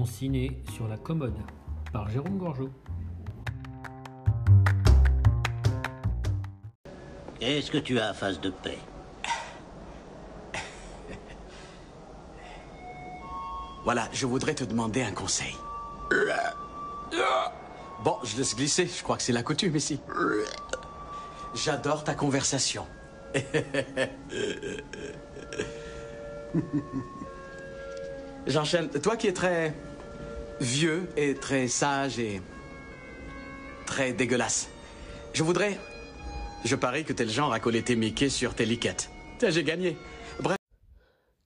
Mon ciné sur la commode par Jérôme Gorgeau. Est-ce que tu as face de paix? Voilà, je voudrais te demander un conseil. Bon, je laisse glisser, je crois que c'est la coutume ici. J'adore ta conversation. J'enchaîne. Toi qui es très vieux et très sage et très dégueulasse, je voudrais... Je parie que t'es le genre à coller tes Mickey sur tes liquettes. J'ai gagné. Bref.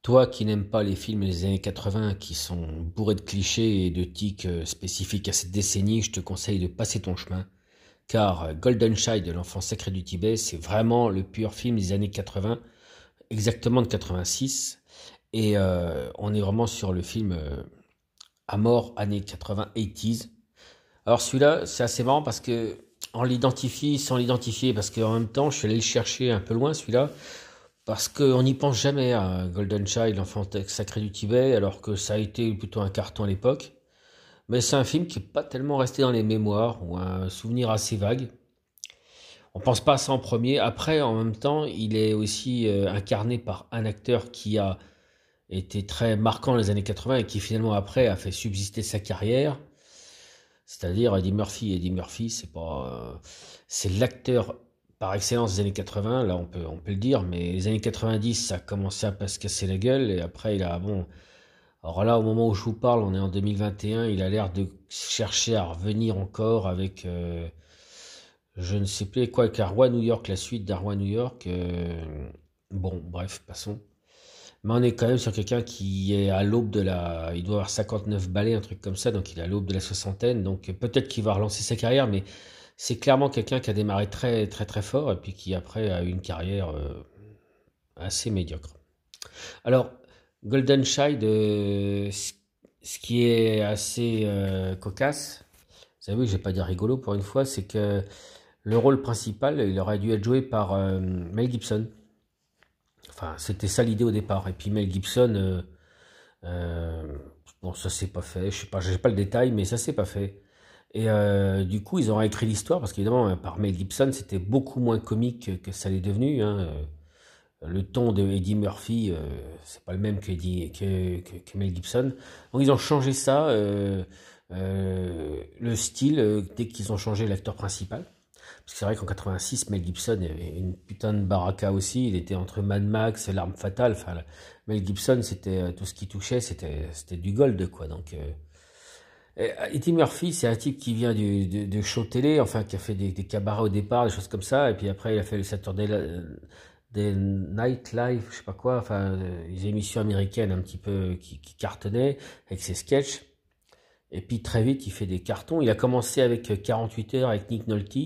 Toi qui n'aimes pas les films des années 80 qui sont bourrés de clichés et de tics euh, spécifiques à cette décennie, je te conseille de passer ton chemin. Car euh, Golden Child de l'enfant sacré du Tibet, c'est vraiment le pur film des années 80, exactement de 86. Et euh, on est vraiment sur le film à mort années 80, 80s. Alors celui-là, c'est assez marrant parce que on l'identifie sans l'identifier, parce qu'en même temps, je suis allé le chercher un peu loin celui-là, parce qu'on n'y pense jamais à Golden Child, l'enfant sacré du Tibet, alors que ça a été plutôt un carton à l'époque. Mais c'est un film qui n'est pas tellement resté dans les mémoires, ou un souvenir assez vague. On pense pas à ça en premier. Après, en même temps, il est aussi euh, incarné par un acteur qui a été très marquant les années 80 et qui finalement après a fait subsister sa carrière. C'est-à-dire Eddie Murphy. Eddie Murphy, c'est pas, euh, c'est l'acteur par excellence des années 80. Là, on peut, on peut le dire. Mais les années 90, ça a commencé à se casser la gueule et après, il a bon. Alors là, au moment où je vous parle, on est en 2021. Il a l'air de chercher à revenir encore avec, euh, je ne sais plus quoi, Arwa New York, la suite d'Arwa New York. Euh, bon, bref, passons. Mais on est quand même sur quelqu'un qui est à l'aube de la. Il doit avoir 59 balais, un truc comme ça, donc il est à l'aube de la soixantaine. Donc peut-être qu'il va relancer sa carrière, mais c'est clairement quelqu'un qui a démarré très, très, très fort et puis qui après a eu une carrière euh, assez médiocre. Alors, Golden Child, ce qui est assez euh, cocasse, vous savez, je vais pas dire rigolo pour une fois, c'est que le rôle principal, il aurait dû être joué par euh, Mel Gibson. Enfin, c'était ça l'idée au départ. Et puis Mel Gibson, euh, euh, bon, ça s'est pas fait. Je sais pas, j'ai pas le détail, mais ça s'est pas fait. Et euh, du coup, ils ont réécrit l'histoire parce qu'évidemment, par Mel Gibson, c'était beaucoup moins comique que ça l'est devenu. Hein. Le ton de Eddie Murphy, euh, c'est pas le même que, que, Mel Gibson. Donc ils ont changé ça, le style, dès qu'ils ont changé l'acteur principal. Parce que c'est vrai qu'en 86, Mel Gibson avait une putain de baraka aussi. Il était entre Mad Max et L'arme fatale. Enfin, Mel Gibson, c'était tout ce qui touchait, c'était c'était du gold, quoi. Donc, euh... Eddie Murphy, c'est un type qui vient du, de, de, show télé, enfin, qui a fait des, cabarets au départ, des choses comme ça. Et puis après, il a fait le Saturday des Night Live, je sais pas quoi, enfin, des émissions américaines un petit peu qui, qui cartonnaient avec ses sketchs. Et puis très vite, il fait des cartons. Il a commencé avec 48 heures avec Nick Nolte.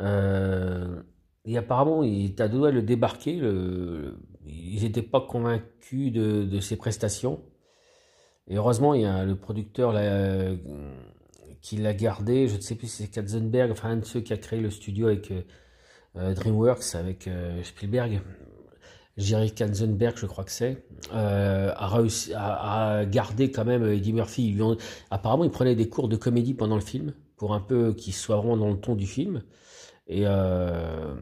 Euh, et apparemment, il était à le débarquer. Ils n'étaient pas convaincus de, ses prestations. Et heureusement, il y a le producteur là, euh, qui l'a gardé. Je ne sais plus si c'est Katzenberg, enfin un de ceux qui a créé le studio avec euh, DreamWorks, avec euh, Spielberg. Jerry Katzenberg, je crois que c'est, euh, a réussi à, garder quand même Eddie Murphy. Ont, apparemment, il prenait des cours de comédie pendant le film pour un peu qu'il soit vraiment dans le ton du film. Et euh,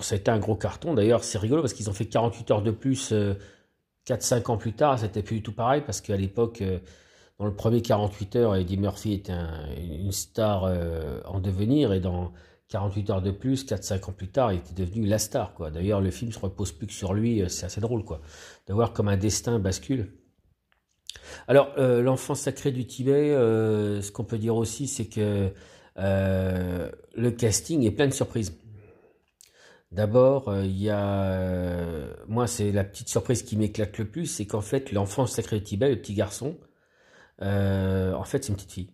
ça a été un gros carton. D'ailleurs, c'est rigolo parce qu'ils ont fait 48 heures de plus euh, 4-5 ans plus tard. C'était plus du tout pareil parce qu'à l'époque, euh, dans le premier 48 heures, Eddie Murphy était un, une star euh, en devenir et dans 48 heures de plus, 4-5 ans plus tard, il était devenu la star. D'ailleurs, le film se repose plus que sur lui. C'est assez drôle quoi, de comme un destin bascule. Alors, l'enfant sacré du Tibet, ce qu'on peut dire aussi, c'est que le casting est plein de surprises. D'abord, il y a, moi, c'est la petite surprise qui m'éclate le plus, c'est qu'en fait, l'enfant sacré Tibet, le petit garçon, en fait, c'est une petite fille.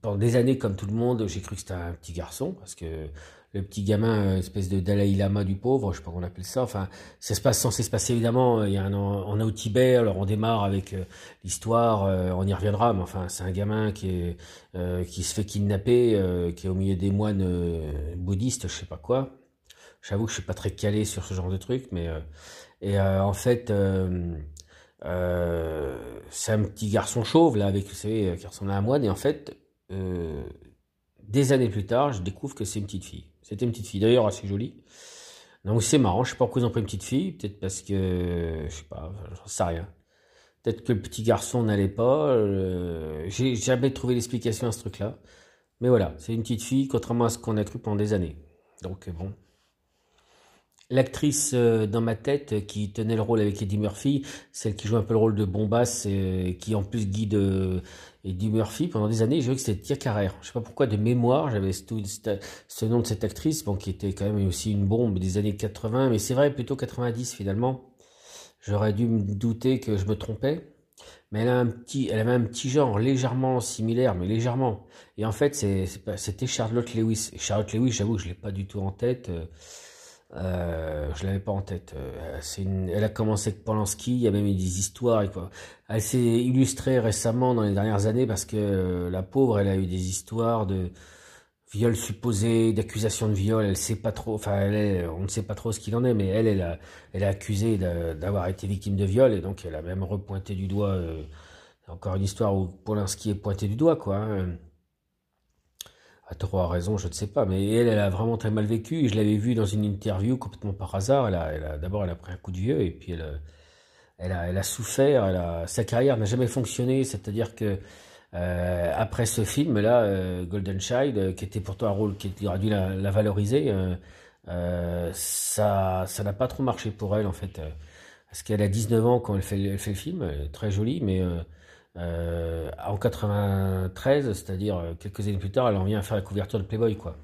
pendant des années, comme tout le monde, j'ai cru que c'était un petit garçon, parce que le petit gamin, espèce de Dalai Lama du pauvre, je sais pas comment on appelle ça. Enfin, ça se passe censé se passer évidemment. Il y a un, on est au Tibet, alors on démarre avec euh, l'histoire, euh, on y reviendra. Mais enfin, c'est un gamin qui euh, qui se fait kidnapper, qui est au milieu des moines bouddhistes, je sais pas quoi. J'avoue que je suis pas très calé sur ce genre de truc, mais et en fait, c'est un petit garçon chauve, là, avec, vous savez, qui à un moine, et en fait, des années plus tard, je découvre que c'est une petite fille. C'était une petite fille, d'ailleurs assez jolie. Donc c'est marrant, je sais pas pourquoi ils ont pris une petite fille, peut-être parce que, je sais pas, j'en sais rien. Peut-être que le petit garçon n'allait pas, euh, j'ai jamais trouvé l'explication à ce truc-là. Mais voilà, c'est une petite fille, contrairement à ce qu'on a cru pendant des années. Donc bon. L'actrice euh, dans ma tête qui tenait le rôle avec Eddie Murphy, celle qui joue un peu le rôle de Bombas, et qui en plus guide euh, Eddie Murphy pendant des années, j'ai vu que c'était Tia Carrère. Je sais pas pourquoi de mémoire, j'avais ce, nom de cette actrice, bon, qui était quand même aussi une bombe des années 80, mais c'est vrai plutôt 90 finalement. J'aurais dû me douter que je me trompais. Mais elle, a un petit, elle avait un petit genre légèrement similaire, mais légèrement. Et en fait, c'était Charlotte Lewis. Charlotte Lewis, j'avoue, je l'ai pas du tout en tête. Euh, je l'avais pas en tête. Euh, elle a commencé avec Polanski, il y a même eu des histoires. Elle s'est illustrée récemment dans les dernières années parce que euh, la pauvre, elle a eu des histoires de viol supposé, d'accusations de viol. Elle sait pas trop, enfin, on ne sait pas trop ce qu'il en est, mais elle, elle a, d'avoir été victime de viol et donc elle a même repointé du doigt. Euh, encore une histoire où Polanski est pointé du doigt, quoi. Hein à trois raison, je ne sais pas, mais elle, elle a vraiment très mal vécu. Je l'avais vue dans une interview complètement par hasard. Elle a, elle a d'abord, elle a pris un coup de vieux et puis elle, elle a, elle a souffert. Elle a, sa carrière n'a jamais fonctionné. C'est-à-dire que euh, après ce film-là, euh, Golden Child, euh, qui était pourtant un rôle qui aurait dû la, la valoriser, euh, euh, ça, ça n'a pas trop marché pour elle en fait. Parce qu'elle a 19 ans quand elle fait, elle fait le film, très jolie, mais euh, en 93, c'est-à-dire euh, quelques années plus tard, elle en vient à faire la couverture de Playboy, quoi.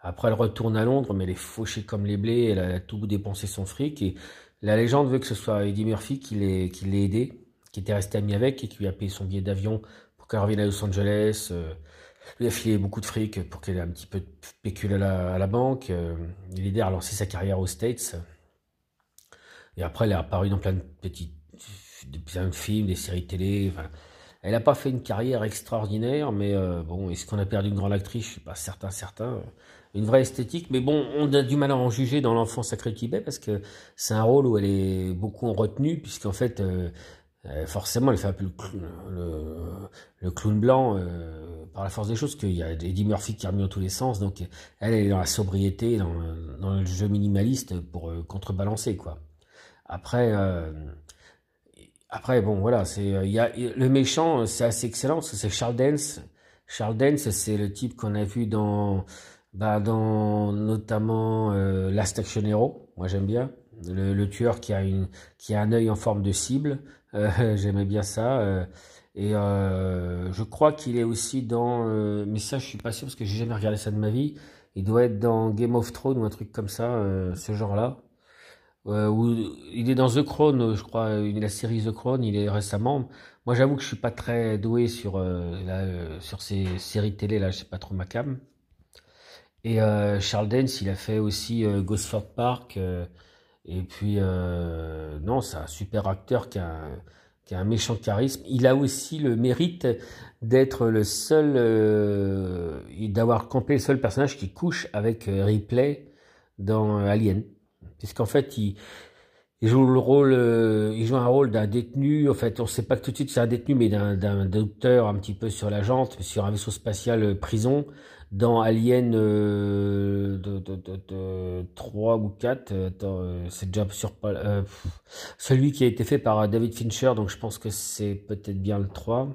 Après, elle retourne à Londres, mais elle est fauchée comme les blés, elle a tout dépensé son fric, et la légende veut que ce soit Eddie Murphy qui l'ait aidé, qui était resté ami avec, et qui lui a payé son billet d'avion pour qu'elle revienne à Los Angeles, euh, lui a filé beaucoup de fric pour qu'elle ait un petit peu de pécule à la, la banque, euh, il aidé à relancer sa carrière aux States, et après, elle est apparue dans plein de petits plein de films, des séries télé. elle n'a pas fait une carrière extraordinaire, mais euh, bon, est-ce qu'on a perdu une grande actrice? Je suis pas certain, certain. Une vraie esthétique, mais bon, on a du mal à en juger dans l'enfant sacré de Tibet parce que c'est un rôle où elle est beaucoup en retenue, puisqu'en fait, euh, euh, forcément, elle fait un peu le, clown blanc par la force des choses, qu'il y a Eddie Murphy qui remue dans tous les sens, donc elle, est dans la sobriété, dans le jeu minimaliste pour contrebalancer, quoi. Après, après, bon, voilà, c'est, il y a, le méchant, c'est assez excellent parce que c'est Charles Dance. Charles Dance, c'est le type qu'on a vu dans, bah, dans notamment euh, Last Action Hero. Moi, j'aime bien le, tueur qui a une, qui a un œil en forme de cible. Euh, J'aimais bien ça. Euh, et euh, je crois qu'il est aussi dans, euh, mais ça, je suis pas sûr parce que j'ai jamais regardé ça de ma vie. Il doit être dans Game of Thrones ou un truc comme ça, ce genre-là. Euh, où il est dans The Crown, je crois, la série The Crown, il est récemment. Moi, j'avoue que je suis pas très doué sur euh, euh, sur ces séries télé là, je sais pas trop ma cam. Et Charles Dance, il a fait aussi Gosford Park. et puis non, c'est un super acteur qui a, qui a un méchant charisme. Il a aussi le mérite d'être le seul, d'avoir campé le seul personnage qui couche avec Ripley dans Alien puisqu'en fait, il, joue le rôle, euh, il joue un rôle d'un détenu. En fait, on sait pas tout de suite c'est un détenu, mais d'un docteur un petit peu sur la jante, sur un vaisseau spatial euh, prison, dans Alien euh, de, de, de, 3 ou 4. Euh, c'est déjà sur celui qui a été fait par David Fincher, donc je pense que c'est peut-être bien le 3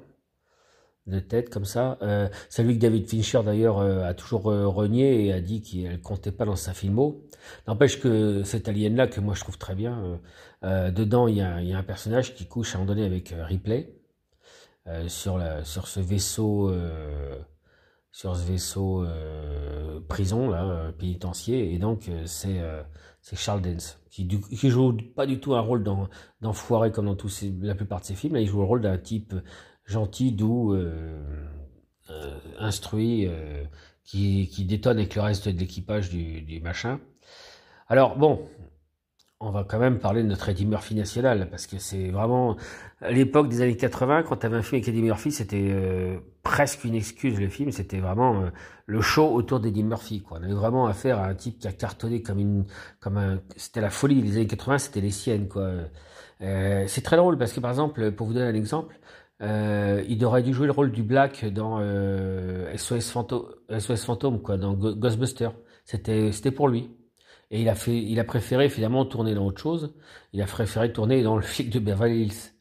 de tête comme ça. Euh, celui que David Fincher d'ailleurs euh, a toujours euh, renié et a dit qu'il comptait pas dans sa filmo. N'empêche que cet alien-là, que moi je trouve très bien, euh, dedans il y, a, un personnage qui couche à un moment donné avec Ripley sur, sur ce vaisseau, sur ce vaisseau prison là, pénitencier, et donc c'est c'est Charles Dance qui, qui joue pas du tout un rôle d'enfoiré comme dans tous la plupart de ses films. Là, il joue le rôle d'un type gentil, doux, euh, euh, instruit, euh, qui, qui détonne avec le reste de l'équipage du, du machin. Alors bon, on va quand même parler de notre Eddie Murphy national, parce que c'est vraiment à l'époque des années 80, quand tu avais un film avec Eddie Murphy, c'était euh, presque une excuse le film, c'était vraiment euh, le show autour d'Eddie Murphy. On avait vraiment affaire à un type qui a cartonné comme une, comme un, c'était la folie des années 80, c'était les siennes quoi. Euh, c'est très drôle parce que par exemple, pour vous donner un exemple, il aurait dû jouer le rôle du Black dans SOS, Phantom quoi, dans Ghostbusters. C'était pour lui. Et il a fait, il a préféré finalement tourner dans autre chose. Il a préféré tourner dans le flic de Beverly Hills.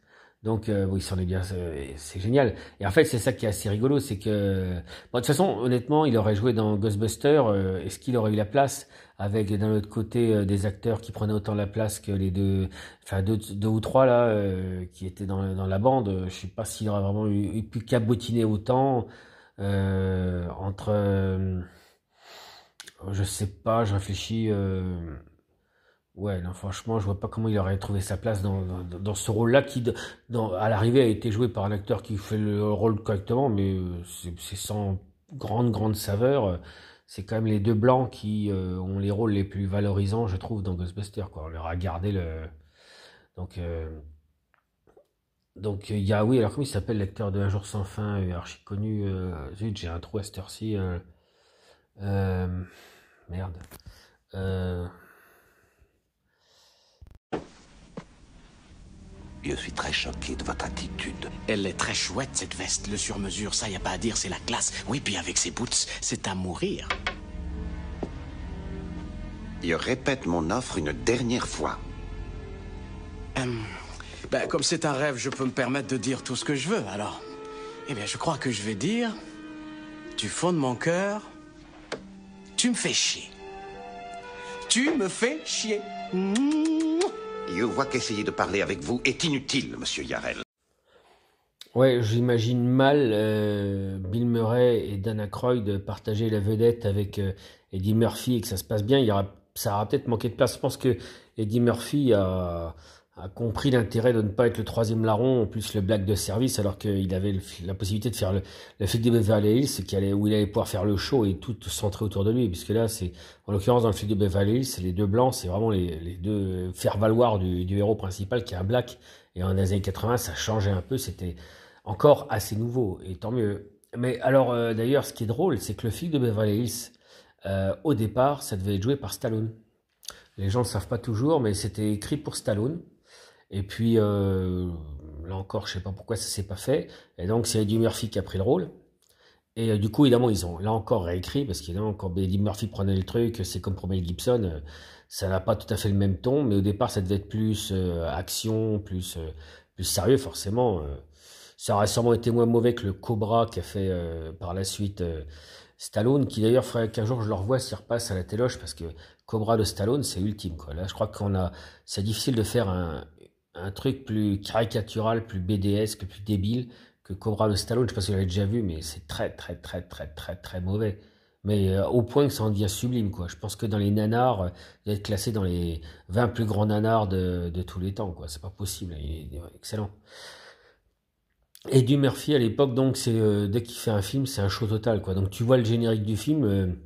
Donc euh, oui, est bien, c'est génial. Et en fait, c'est ça qui est assez rigolo, c'est que bon, de toute façon, honnêtement, il aurait joué dans Ghostbusters. Euh, Est-ce qu'il aurait eu la place avec d'un autre côté euh, des acteurs qui prenaient autant la place que les deux, enfin deux, ou trois là euh, qui étaient dans, dans la bande? Je sais pas s'il aurait vraiment eu pu cabotiner autant entre je sais pas, je réfléchis. Euh... Ouais, non, franchement, je vois pas comment il aurait trouvé sa place dans, dans, ce rôle-là qui, à l'arrivée, a été joué par un acteur qui fait le rôle correctement, mais euh, c'est sans grande, grande saveur. C'est quand même les deux blancs qui euh, ont les rôles les plus valorisants, je trouve, dans Ghostbusters. Quoi. On leur a gardé le. Donc, donc il y a, oui, alors comment il s'appelle l'acteur de Un jour sans fin, archi connu Zut, j'ai un trou à cette heure-ci. Euh... Merde. Euh... Je suis très choqué de votre attitude. Elle est très chouette, cette veste. Le sur-mesure, ça, y a pas à dire, c'est la classe. Oui, puis avec ses boots, c'est à mourir. Je répète mon offre une dernière fois. Hum, ben, comme c'est un rêve, je peux me permettre de dire tout ce que je veux, alors. Eh bien, je crois que je vais dire, du fond de mon cœur, tu me fais chier. Tu me fais chier. Je vois qu'essayer de parler avec vous est inutile, monsieur Yarel. Ouais, j'imagine mal euh, Bill Murray et Dana Aykroyd partager la vedette avec euh, Eddie Murphy et que ça se passe bien. Il y aura, ça aura peut-être manqué de place. Je pense que Eddie Murphy a, a compris l'intérêt de ne pas être le troisième larron, en plus le black de service, alors qu'il avait la possibilité de faire le, le de Beverly Hills, qui allait, où il allait pouvoir faire le show et tout centré autour de lui, puisque là, c'est, en l'occurrence, dans le flic de Beverly Hills, les deux blancs, c'est vraiment les, les deux faire-valoir du, du, héros principal qui est un black. Et en années 80, ça changeait un peu, c'était encore assez nouveau, et tant mieux. Mais alors, euh, d'ailleurs, ce qui est drôle, c'est que le flic de Beverly Hills, euh, au départ, ça devait être joué par Stallone. Les gens ne le savent pas toujours, mais c'était écrit pour Stallone. Et puis, euh, là encore, je sais pas pourquoi ça s'est pas fait. Et donc, c'est Eddie Murphy qui a pris le rôle. Et euh, du coup, évidemment, ils ont là encore réécrit, parce qu'évidemment, quand Eddie Murphy prenait le truc, c'est comme pour Mel Gibson, euh, ça n'a pas tout à fait le même ton, mais au départ, ça devait être plus action, plus, plus sérieux, forcément. ça aurait sûrement été moins mauvais que le Cobra qu'a fait par la suite Stallone, qui d'ailleurs ferait qu'un jour je le revoie s'il repasse à la téloche, parce que Cobra de Stallone, c'est ultime, quoi. Là, je crois qu'on a, c'est difficile de faire un, un truc plus caricatural, plus BDS, plus débile que Cobra de Stallone. Je sais pas si vous l'avez déjà vu, mais c'est très, très, très, très, très, très mauvais. Mais euh, au point que ça en devient sublime, quoi. Je pense que dans les nanars, euh, il va être classé dans les 20 plus grands nanars de, de tous les temps, quoi. C'est pas possible. Est, il est excellent. Et du Murphy à l'époque, donc, c'est euh, dès qu'il fait un film, c'est un show total, quoi. Donc, tu vois le générique du film.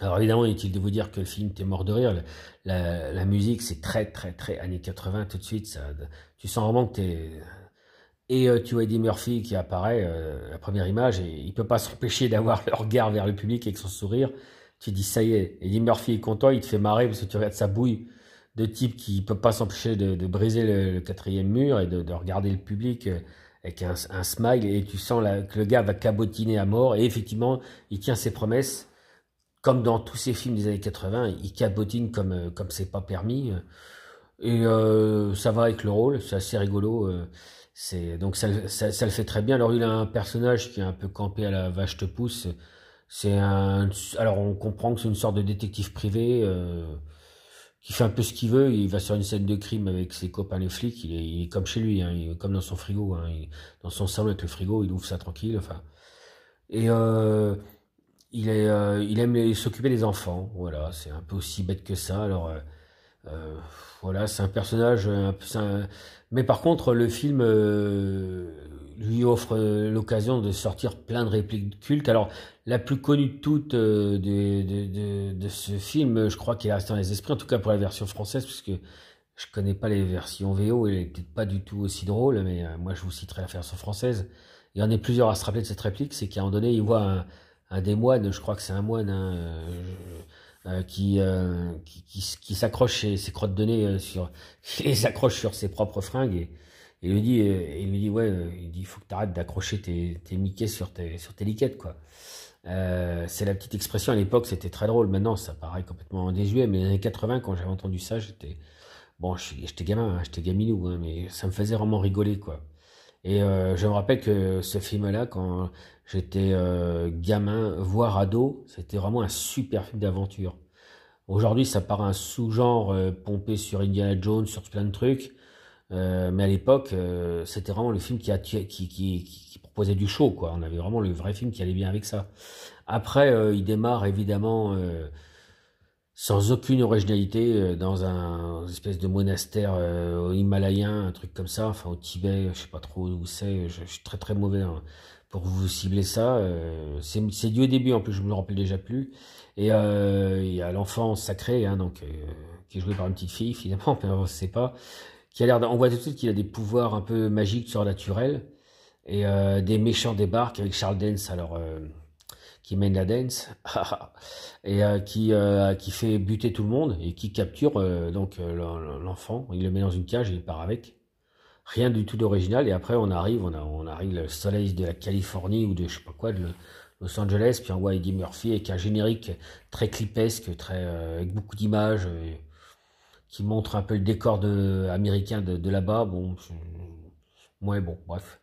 Alors évidemment, inutile de vous dire que le film t'es mort de rire. La, musique, c'est très, très, très années 80 tout de suite. Ça, tu sens vraiment que t'es. Et euh, tu vois Eddie Murphy qui apparaît, euh, la première image, et il peut pas s'empêcher d'avoir le regard vers le public avec son sourire. Tu dis ça y est, Eddie Murphy est content, il te fait marrer parce que tu regardes sa bouille de type qui peut pas s'empêcher de, briser le, quatrième mur et de, de regarder le public euh, avec un, smile et tu sens que le gars va cabotiner à mort et effectivement il tient ses promesses comme dans tous ces films des années 80, il cabotine comme euh, comme c'est pas permis. Et euh, ça va avec le rôle, c'est assez rigolo. euh, donc ça, ça, le fait très bien. Alors il a un personnage qui est un peu campé à la vache te pousse. C'est alors on comprend que c'est une sorte de détective privé euh, qui fait un peu ce qu'il veut. Il va sur une scène de crime avec ses copains les flics. Il est, comme chez lui, hein, comme dans son frigo, hein, dans son salon avec le frigo, il ouvre ça tranquille. Enfin et euh, euh, il aime s'occuper des enfants. Voilà, c'est un peu aussi bête que ça. Alors, euh, euh, voilà, c'est un personnage. Mais par contre, le film lui offre l'occasion de sortir plein de répliques cultes. Alors, la plus connue de toutes de, ce film, je crois qu'il est resté dans les esprits, en tout cas pour la version française, puisque Je connais pas les versions VO, elle est peut-être pas du tout aussi drôle, mais moi je vous citerai la version française. Il y en a plusieurs à se rappeler de cette réplique, c'est qu'à un moment donné, il voit un, un des moines, je crois que c'est un moine, hein, euh, qui, euh, qui, qui, s'accroche ses, ses, crottes de nez euh, sur, qui les accroche sur ses propres fringues et, et il lui dit, il lui dit ouais, il dit faut que t'arrêtes d'accrocher tes, tes sur tes liquettes quoi. Euh, c'est la petite expression à l'époque, c'était très drôle. Maintenant, ça paraît complètement désuet, mais les années 80, quand j'avais entendu ça, j'étais bon, j'étais gamin, hein, j'étais gaminou, hein, mais ça me faisait vraiment rigoler quoi. Et euh, je me rappelle que ce film-là, quand j'étais euh, gamin, voire ado, c'était vraiment un super film d'aventure. Aujourd'hui, ça paraît un sous-genre euh, pompé sur Indiana Jones, sur plein de trucs. Mais à l'époque, c'était vraiment le film qui, a, qui, qui, proposait du show. Quoi. On avait vraiment le vrai film qui allait bien avec ça. Après, il démarre évidemment sans aucune originalité dans un espèce de monastère au Himalayen, un truc comme ça, enfin au Tibet, je sais pas trop où c'est. Je, suis très très mauvais hein, pour vous cibler ça. c'est du au début en plus, je me le rappelle déjà plus. Et il y a l'enfant sacré, hein, donc qui est joué par une petite fille finalement, mais on sait pas qui a l'air, on voit tout de suite qu'il a des pouvoirs un peu magiques, surnaturels, et euh, des méchants débarquent avec Charles Dance, alors euh, qui mène la dance, et euh, qui euh, qui fait buter tout le monde et qui capture euh, donc l'enfant, il le met dans une cage et il part avec. Rien du tout d'original. Et après on arrive, on, arrive le soleil de la Californie ou de je sais pas quoi, de Los Angeles, puis on voit Eddie Murphy avec un générique très clipesque, très avec beaucoup d'images qui montre un peu le décor américain de, là-bas. Bon, ouais, bon, bref.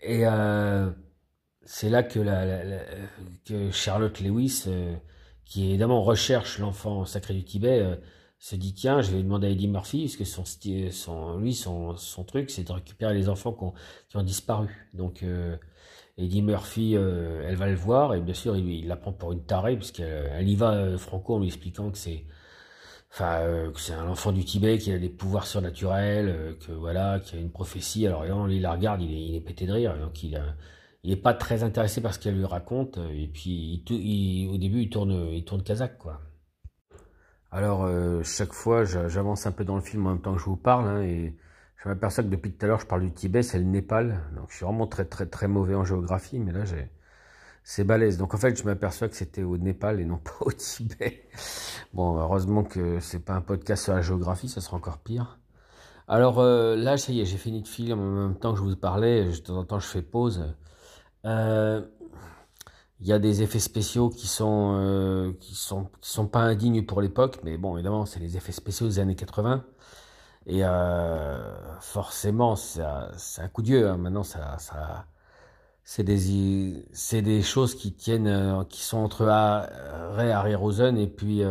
Et c'est là que, Charlotte Lewis, euh, qui évidemment recherche l'enfant sacré du Tibet, euh, se dit tiens, je vais demander à Eddie Murphy, parce que son, son, lui, son, truc, c'est de récupérer les enfants qui ont, disparu. Donc, euh, Eddie Murphy, euh, elle va le voir, et bien sûr, il, il la prend pour une tarée, puisqu'elle elle y va euh, franco en lui expliquant que c'est enfin euh, c'est un enfant du Tibet qui a des pouvoirs surnaturels, euh, que voilà, qui a une prophétie. Alors là, il la regarde, il est, il est pété de rire, donc il il est pas très intéressé par ce qu'elle lui raconte. Et puis au début, il tourne, il tourne kazakh quoi. Alors euh, chaque fois, j'avance un peu dans le film en même temps que je vous parle, hein, et je m'aperçois que depuis tout à l'heure, je parle du Tibet, c'est le Népal. Donc je suis vraiment très très très mauvais en géographie, mais là j'ai c'est balèze. Donc en fait, je m'aperçois que c'était au Népal et non pas au Tibet. Bon, heureusement que c'est pas un podcast sur la géographie, ça sera encore pire. Alors euh, là, ça y est, j'ai fini de film en même temps que je vous parlais. De temps en temps, je fais pause. Euh, il y a des effets spéciaux qui sont euh, qui sont qui sont pas indignes pour l'époque, mais bon, évidemment, c'est les effets spéciaux des années 80. Et euh, forcément, c'est un coup de Hein. Maintenant, ça, ça, c'est des des choses qui tiennent qui sont entre Ray Harryhausen et puis et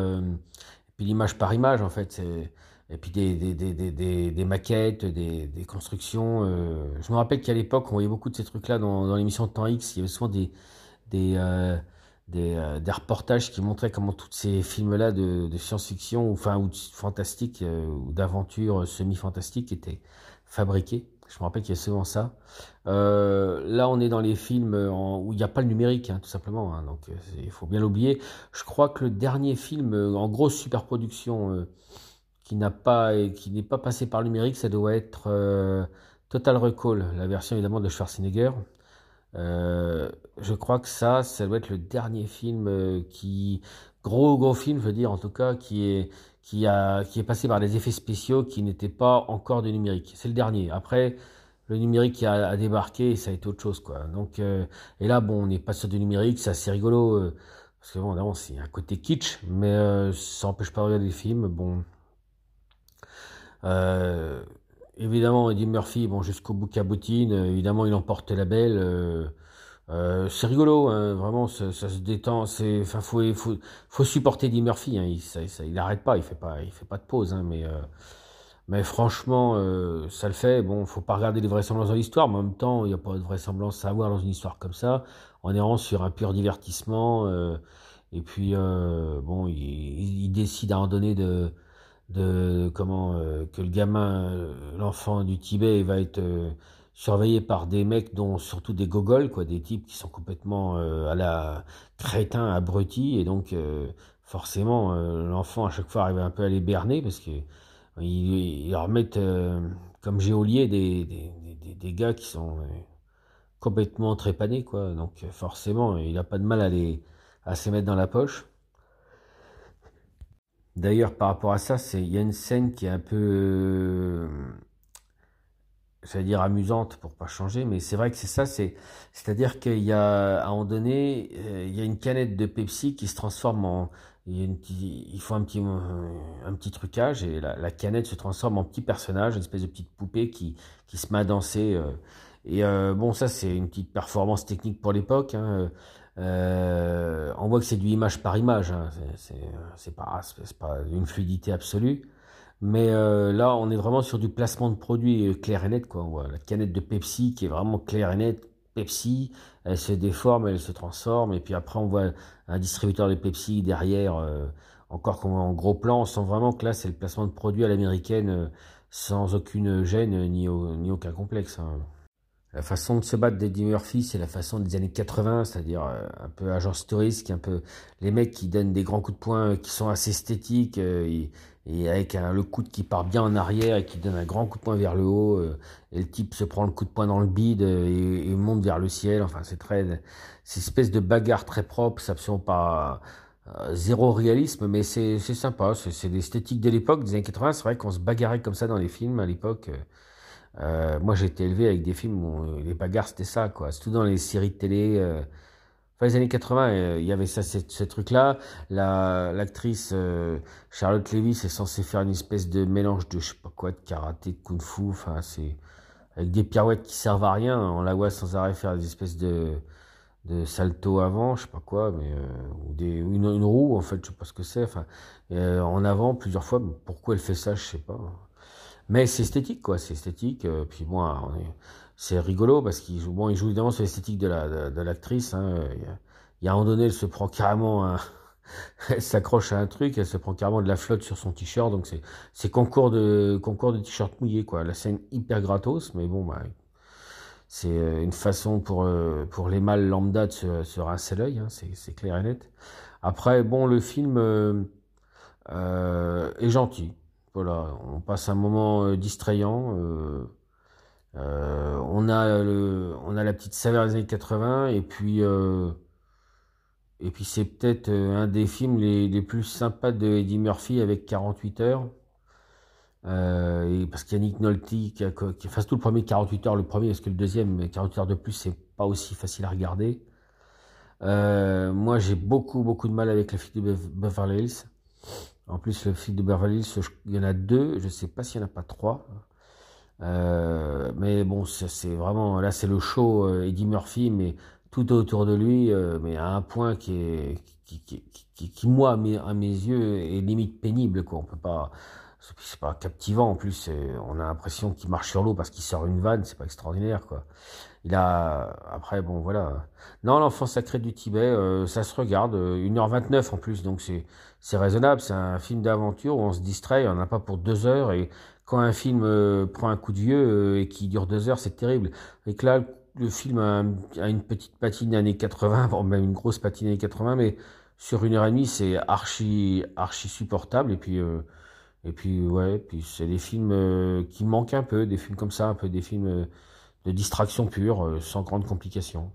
puis l'image par image en fait et puis des maquettes des, constructions euh. je me rappelle qu'à l'époque on voyait beaucoup de ces trucs là dans, dans l'émission de temps X il y avait souvent des euh, euh, reportages qui montraient comment tous ces films là de, de science-fiction enfin ou fantastique ou d'aventure semi-fantastique étaient fabriqués je me rappelle qu'il y a souvent ça. Là, on est dans les films où il n'y a pas le numérique, hein, tout simplement. Hein, donc, il faut bien l'oublier. Je crois que le dernier film en grosse superproduction qui n'a pas qui n'est pas passé par le numérique, ça doit être euh, Total Recall, la version évidemment de Schwarzenegger. Euh, je crois que ça, ça doit être le dernier film qui gros gros film, je veux dire en tout cas, qui est qui a qui est passé par des effets spéciaux qui n'étaient pas encore du numérique. C'est le dernier. Après, le numérique a, débarqué et ça a été autre chose quoi. Donc euh, et là bon, on n'est pas sur du numérique, c'est assez rigolo euh, parce que bon, d'abord c'est un côté kitsch, mais euh, ça n'empêche pas de regarder des films. Bon, euh, évidemment Eddie Murphy, bon jusqu'au bout cabotine, évidemment il emporte la belle. Euh, c'est rigolo, hein, vraiment, ça, se détend. C'est, faut, faut, faut supporter Eddie Murphy. Hein, il, ça, ça, il arrête pas, il fait pas, il fait pas de pause. Hein, mais, euh, mais franchement, euh, ça le fait. Bon, faut pas regarder les vraisemblances dans l'histoire, mais en même temps, il n'y a pas de vraisemblance à avoir dans une histoire comme ça. On est vraiment sur un pur divertissement. Euh, et puis, euh, bon, il, il, décide à un donné de, de comment que le gamin, l'enfant du Tibet, va être surveillé par des mecs dont surtout des gogoles quoi des types qui sont complètement euh, à la crétin abrutis et donc euh, forcément euh, l'enfant à chaque fois arrive un peu à les berner parce que ils, ils remettent comme géolier des, des, des, gars qui sont complètement trépanés, quoi. Donc forcément, il n'a pas de mal à, les, à se mettre dans la poche. D'ailleurs, par rapport à ça, il y a une scène qui est un peu j'allais dire amusante pour pas changer, mais c'est vrai que c'est ça, c'est, c'est-à-dire qu'il y a, un moment donné, euh, il y a une canette de Pepsi qui se transforme en, il, faut un petit, un petit trucage et la, canette se transforme en petit personnage, une espèce de petite poupée qui, qui se met à danser. Euh, et euh, bon, ça c'est une petite performance technique pour l'époque. Hein, euh, on voit que c'est du image par image, hein, c'est pas, une fluidité absolue. Mais euh, là, on est vraiment sur du placement de produits euh, clair et net. Quoi. On voit la canette de Pepsi qui est vraiment claire et nette. Pepsi, elle se déforme, elle se transforme. Et puis après, on voit un distributeur de Pepsi derrière, euh, encore comme en gros plan. On sent vraiment que là, c'est le placement de produits à l'américaine sans aucune gêne ni, ni aucun complexe. Hein. La façon de se battre d'Eddie Murphy, c'est la façon des années 80, c'est-à-dire un peu agence touriste, un peu les mecs qui donnent des grands coups de poing qui sont assez esthétiques. Et, et avec un, le coude qui part bien en arrière et qui donne un grand coup de poing vers le haut, euh, et le type se prend le coup de poing dans le bide euh, et, monte vers le ciel. Enfin, c'est très, c'est espèce de bagarre très propre, c'est absolument pas euh, zéro réalisme, mais c'est sympa. C'est l'esthétique de l'époque des années 80. C'est vrai qu'on se bagarrait comme ça dans les films à l'époque. Moi, j'ai été élevé avec des films où les bagarres c'était ça, quoi. Surtout dans les séries de télé les années 80, euh, il y avait ça, ce, truc-là. l'actrice euh, Charlotte Lewis est censée faire une espèce de mélange de je sais pas quoi, de karaté, de kung-fu. Enfin, c'est avec des pirouettes qui servent à rien. On la voit sans arrêt faire des espèces de de salto avant, je sais pas quoi, mais euh, ou des une, roue en fait, je sais pas ce que c'est. Enfin, en avant plusieurs fois. Pourquoi elle fait ça, je sais pas. Mais c'est esthétique, quoi. C'est esthétique. puis bon, on est c'est rigolo parce qu'il joue, bon, il joue évidemment sur l'esthétique de la de, l'actrice. Hein. Il, y a, un moment donné, elle se prend carrément elle s'accroche à un truc, elle se prend carrément de la flotte sur son t-shirt. Donc c'est concours de concours de t-shirt mouillé quoi. La scène hyper gratos, mais bon bah c'est euh, une façon pour euh, pour les mâles lambda de se, rincer l'œil, hein, c'est clair et net. Après bon le film euh, euh, est gentil. Voilà, on passe un moment distrayant. Euh, euh, on a la petite saveur des années 80 et puis euh, c'est peut-être euh, un des films les, plus sympas de Eddie Murphy avec 48 heures. parce qu'il y a Nick Nolte qui, qui fasse tout le premier 48 heures, le premier parce que le deuxième 48 heures de plus c'est pas aussi facile à regarder. moi j'ai beaucoup beaucoup de mal avec la fille de Beverly Hills. En plus le film de Beverly Hills, il y en a deux, je sais pas s'il y en a pas trois. Euh, mais bon, c'est vraiment là, c'est le show euh, Eddie Murphy, mais tout autour de lui, euh, mais à un point qui, qui, qui, qui moi à mes, à mes, yeux est limite pénible quoi. On peut pas, c'est pas captivant en plus. On a l'impression qu'il marche sur l'eau parce qu'il sort une vanne, c'est pas extraordinaire quoi. Il a après bon voilà. Non, l'enfant sacré du Tibet, ça se regarde 1h29 en plus, donc c'est c'est raisonnable. C'est un film d'aventure où on se distrait, on n'a pas pour deux heures et quand un film euh, prend un coup de vieux euh, et qui dure deux heures, c'est terrible. Et que là, le film a, une petite patine années 80, bon, même une grosse patine années 80, mais sur une heure et demie, c'est archi, archi supportable. Et puis, euh, et puis, ouais, puis c'est des films qui manquent un peu, des films comme ça, un peu des films de distraction pure, sans grande complication.